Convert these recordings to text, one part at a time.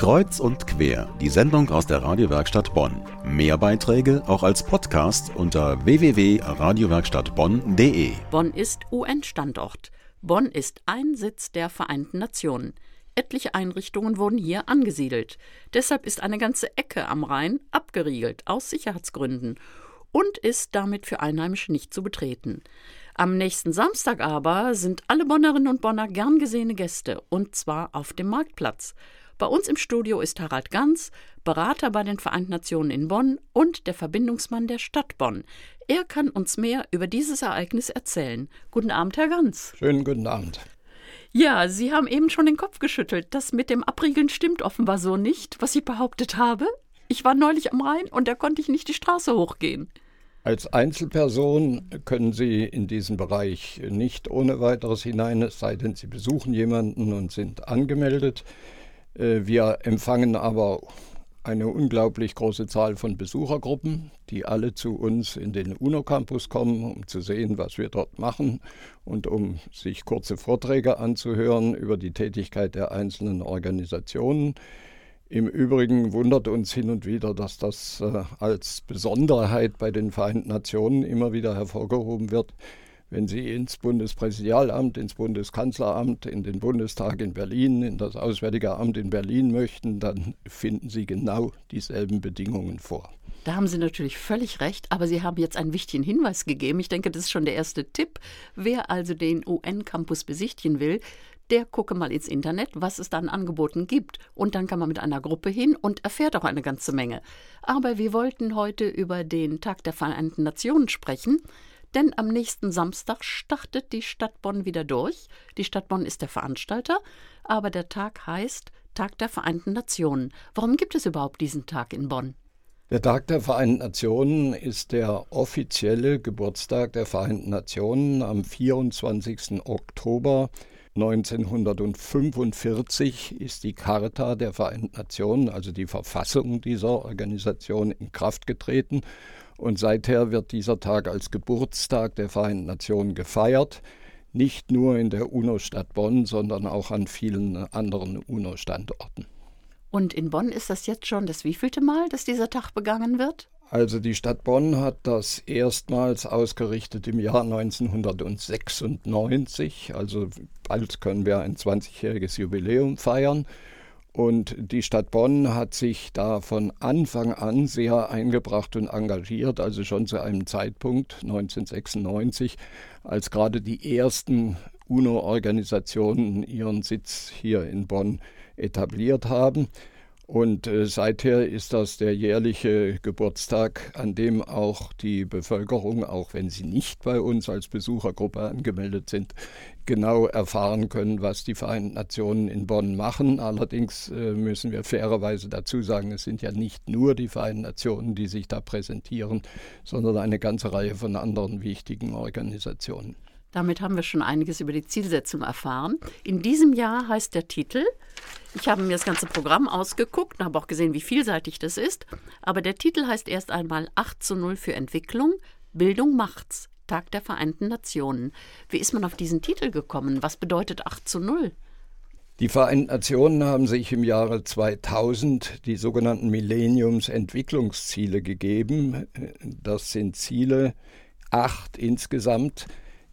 Kreuz und quer, die Sendung aus der Radiowerkstatt Bonn. Mehr Beiträge auch als Podcast unter www.radiowerkstattbonn.de. Bonn ist UN-Standort. Bonn ist ein Sitz der Vereinten Nationen. Etliche Einrichtungen wurden hier angesiedelt. Deshalb ist eine ganze Ecke am Rhein abgeriegelt, aus Sicherheitsgründen, und ist damit für Einheimische nicht zu betreten. Am nächsten Samstag aber sind alle Bonnerinnen und Bonner gern gesehene Gäste, und zwar auf dem Marktplatz. Bei uns im Studio ist Harald Ganz, Berater bei den Vereinten Nationen in Bonn und der Verbindungsmann der Stadt Bonn. Er kann uns mehr über dieses Ereignis erzählen. Guten Abend, Herr Ganz. Schönen guten Abend. Ja, Sie haben eben schon den Kopf geschüttelt. Das mit dem Abriegeln stimmt offenbar so nicht, was ich behauptet habe. Ich war neulich am Rhein und da konnte ich nicht die Straße hochgehen. Als Einzelperson können Sie in diesen Bereich nicht ohne weiteres hinein, es sei denn, Sie besuchen jemanden und sind angemeldet. Äh, wir empfangen aber eine unglaublich große Zahl von Besuchergruppen, die alle zu uns in den UNO-Campus kommen, um zu sehen, was wir dort machen und um sich kurze Vorträge anzuhören über die Tätigkeit der einzelnen Organisationen. Im Übrigen wundert uns hin und wieder, dass das äh, als Besonderheit bei den Vereinten Nationen immer wieder hervorgehoben wird. Wenn Sie ins Bundespräsidialamt, ins Bundeskanzleramt, in den Bundestag in Berlin, in das Auswärtige Amt in Berlin möchten, dann finden Sie genau dieselben Bedingungen vor. Da haben Sie natürlich völlig recht, aber Sie haben jetzt einen wichtigen Hinweis gegeben. Ich denke, das ist schon der erste Tipp. Wer also den UN-Campus besichtigen will, der gucke mal ins Internet, was es da an Angeboten gibt. Und dann kann man mit einer Gruppe hin und erfährt auch eine ganze Menge. Aber wir wollten heute über den Tag der Vereinten Nationen sprechen. Denn am nächsten Samstag startet die Stadt Bonn wieder durch. Die Stadt Bonn ist der Veranstalter, aber der Tag heißt Tag der Vereinten Nationen. Warum gibt es überhaupt diesen Tag in Bonn? Der Tag der Vereinten Nationen ist der offizielle Geburtstag der Vereinten Nationen am 24. Oktober 1945 ist die Charta der Vereinten Nationen, also die Verfassung dieser Organisation, in Kraft getreten und seither wird dieser Tag als Geburtstag der Vereinten Nationen gefeiert, nicht nur in der UNO-Stadt Bonn, sondern auch an vielen anderen UNO-Standorten. Und in Bonn ist das jetzt schon das wievielte Mal, dass dieser Tag begangen wird? Also die Stadt Bonn hat das erstmals ausgerichtet im Jahr 1996. Also bald können wir ein 20-jähriges Jubiläum feiern. Und die Stadt Bonn hat sich da von Anfang an sehr eingebracht und engagiert, also schon zu einem Zeitpunkt 1996, als gerade die ersten UNO-Organisationen ihren Sitz hier in Bonn etabliert haben. Und äh, seither ist das der jährliche Geburtstag, an dem auch die Bevölkerung, auch wenn sie nicht bei uns als Besuchergruppe angemeldet sind, genau erfahren können, was die Vereinten Nationen in Bonn machen. Allerdings äh, müssen wir fairerweise dazu sagen, es sind ja nicht nur die Vereinten Nationen, die sich da präsentieren, sondern eine ganze Reihe von anderen wichtigen Organisationen. Damit haben wir schon einiges über die Zielsetzung erfahren. In diesem Jahr heißt der Titel, ich habe mir das ganze Programm ausgeguckt und habe auch gesehen, wie vielseitig das ist, aber der Titel heißt erst einmal 8 zu 0 für Entwicklung, Bildung macht's, Tag der Vereinten Nationen. Wie ist man auf diesen Titel gekommen? Was bedeutet 8 zu 0? Die Vereinten Nationen haben sich im Jahre 2000 die sogenannten Millenniums-Entwicklungsziele gegeben. Das sind Ziele, acht insgesamt,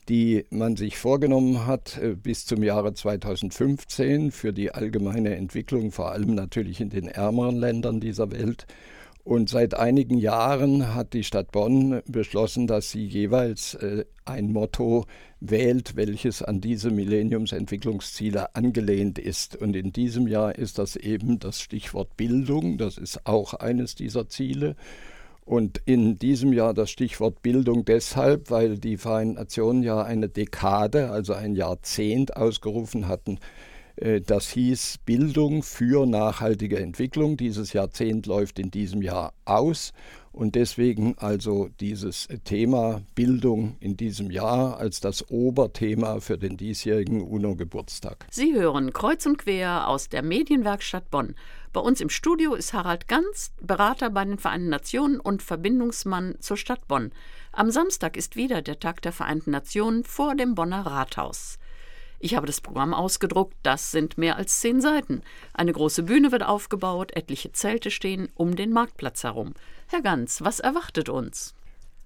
die man sich vorgenommen hat äh, bis zum Jahre 2015 für die allgemeine Entwicklung, vor allem natürlich in den ärmeren Ländern dieser Welt. Und seit einigen Jahren hat die Stadt Bonn beschlossen, dass sie jeweils äh, ein Motto wählt, welches an diese Millenniumsentwicklungsziele angelehnt ist. Und in diesem Jahr ist das eben das Stichwort Bildung. Das ist auch eines dieser Ziele. Und in diesem Jahr das Stichwort Bildung deshalb, weil die Vereinten Nationen ja eine Dekade, also ein Jahrzehnt ausgerufen hatten. Äh, das hieß Bildung für nachhaltige Entwicklung. Dieses Jahrzehnt läuft in diesem Jahr aus und deswegen also dieses Thema Bildung in diesem Jahr als das Oberthema für den diesjährigen UNO-Geburtstag. Sie hören kreuz und quer aus der Medienwerkstatt Bonn. Bei uns im Studio ist Harald Ganz, Berater bei den Vereinten Nationen und Verbindungsmann zur Stadt Bonn. Am Samstag ist wieder der Tag der Vereinten Nationen vor dem Bonner Rathaus. Ich habe das Programm ausgedruckt, das sind mehr als zehn Seiten. Eine große Bühne wird aufgebaut, etliche Zelte stehen um den Marktplatz herum. Herr Ganz, was erwartet uns?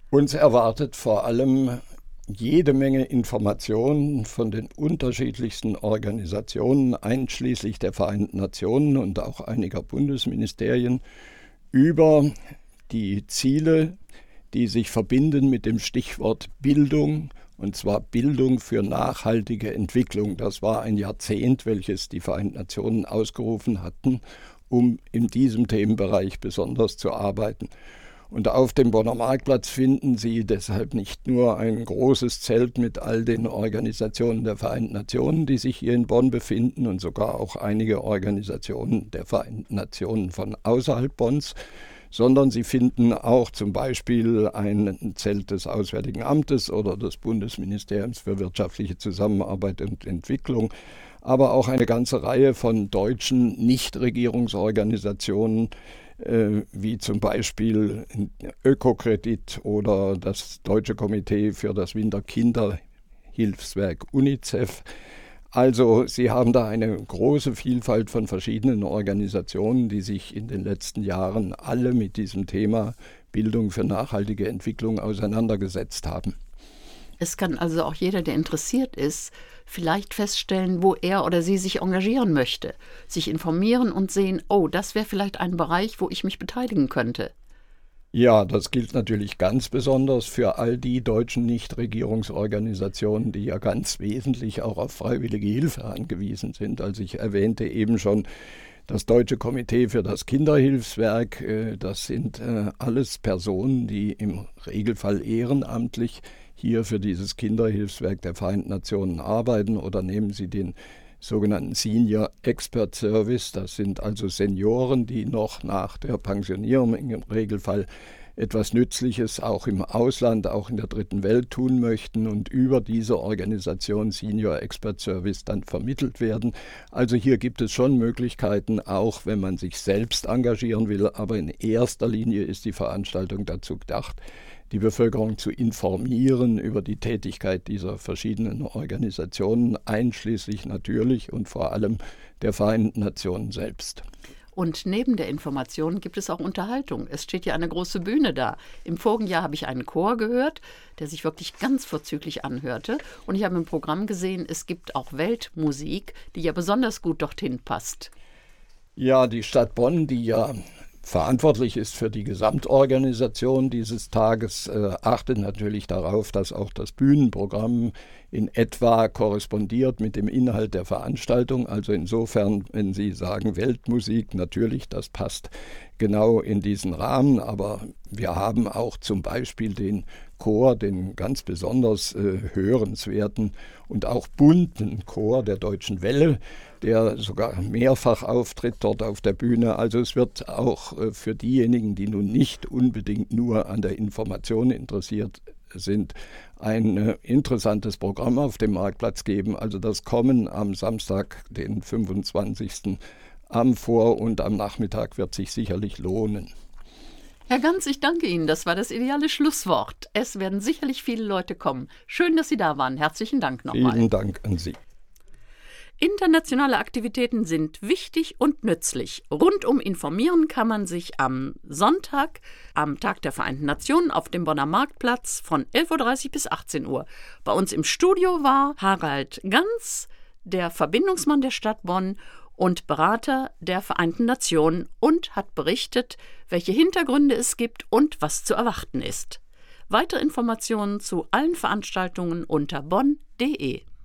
Uns erwartet vor allem jede Menge Informationen von den unterschiedlichsten Organisationen, einschließlich der Vereinten Nationen und auch einiger Bundesministerien, über die Ziele, die sich verbinden mit dem Stichwort Bildung, und zwar Bildung für nachhaltige Entwicklung. Das war ein Jahrzehnt, welches die Vereinten Nationen ausgerufen hatten, um in diesem Themenbereich besonders zu arbeiten. Und auf dem Bonner Marktplatz finden Sie deshalb nicht nur ein großes Zelt mit all den Organisationen der Vereinten Nationen, die sich hier in Bonn befinden, und sogar auch einige Organisationen der Vereinten Nationen von außerhalb Bonns, sondern Sie finden auch zum Beispiel ein Zelt des Auswärtigen Amtes oder des Bundesministeriums für wirtschaftliche Zusammenarbeit und Entwicklung, aber auch eine ganze Reihe von deutschen Nichtregierungsorganisationen, äh, wie zum Beispiel Ökokredit oder das Deutsche Komitee für das Winterkinderhilfswerk UNICEF. Also Sie haben da eine große Vielfalt von verschiedenen Organisationen, die sich in den letzten Jahren alle mit diesem Thema Bildung für nachhaltige Entwicklung auseinandergesetzt haben. Es kann also auch jeder, der interessiert ist, vielleicht feststellen, wo er oder sie sich engagieren möchte, sich informieren und sehen, oh, das wäre vielleicht ein Bereich, wo ich mich beteiligen könnte. Ja, das gilt natürlich ganz besonders für all die deutschen Nichtregierungsorganisationen, die ja ganz wesentlich auch auf freiwillige Hilfe angewiesen sind. Also ich erwähnte eben schon das Deutsche Komitee für das Kinderhilfswerk, äh, das sind äh, alles Personen, die im Regelfall ehrenamtlich hier für dieses Kinderhilfswerk der Vereinten Nationen arbeiten oder nehmen Sie den sogenannten Senior Expert Service. Das sind also Senioren, die noch nach der Pensionierung im Regelfall etwas Nützliches auch im Ausland, auch in der dritten Welt tun möchten und über diese Organisation Senior Expert Service dann vermittelt werden. Also hier gibt es schon Möglichkeiten, auch wenn man sich selbst engagieren will, aber in erster Linie ist die Veranstaltung dazu gedacht, die Bevölkerung zu informieren über die Tätigkeit dieser verschiedenen Organisationen, einschließlich natürlich und vor allem der Vereinten Nationen selbst. Und neben der Information gibt es auch Unterhaltung. Es steht ja eine große Bühne da. Im vorigen Jahr habe ich einen Chor gehört, der sich wirklich ganz vorzüglich anhörte. Und ich habe im Programm gesehen, es gibt auch Weltmusik, die ja besonders gut dorthin passt. Ja, die Stadt Bonn, die ja verantwortlich ist für die Gesamtorganisation dieses Tages, äh, achtet natürlich darauf, dass auch das Bühnenprogramm in etwa korrespondiert mit dem Inhalt der Veranstaltung. Also insofern, wenn Sie sagen Weltmusik, natürlich, das passt genau in diesen Rahmen. Aber wir haben auch zum Beispiel den Chor, den ganz besonders äh, hörenswerten und auch bunten Chor der Deutschen Welle, der sogar mehrfach auftritt dort auf der Bühne. Also es wird auch äh, für diejenigen, die nun nicht unbedingt nur an der Information interessiert sind, ein äh, interessantes Programm auf dem Marktplatz geben. Also das Kommen am Samstag, den 25. am Vor- und am Nachmittag wird sich sicherlich lohnen. Herr Ganz, ich danke Ihnen. Das war das ideale Schlusswort. Es werden sicherlich viele Leute kommen. Schön, dass Sie da waren. Herzlichen Dank nochmal. Vielen Dank an Sie. Internationale Aktivitäten sind wichtig und nützlich. Rundum informieren kann man sich am Sonntag, am Tag der Vereinten Nationen, auf dem Bonner Marktplatz von 11.30 Uhr bis 18 Uhr. Bei uns im Studio war Harald Ganz, der Verbindungsmann der Stadt Bonn und Berater der Vereinten Nationen und hat berichtet, welche Hintergründe es gibt und was zu erwarten ist. Weitere Informationen zu allen Veranstaltungen unter bonn.de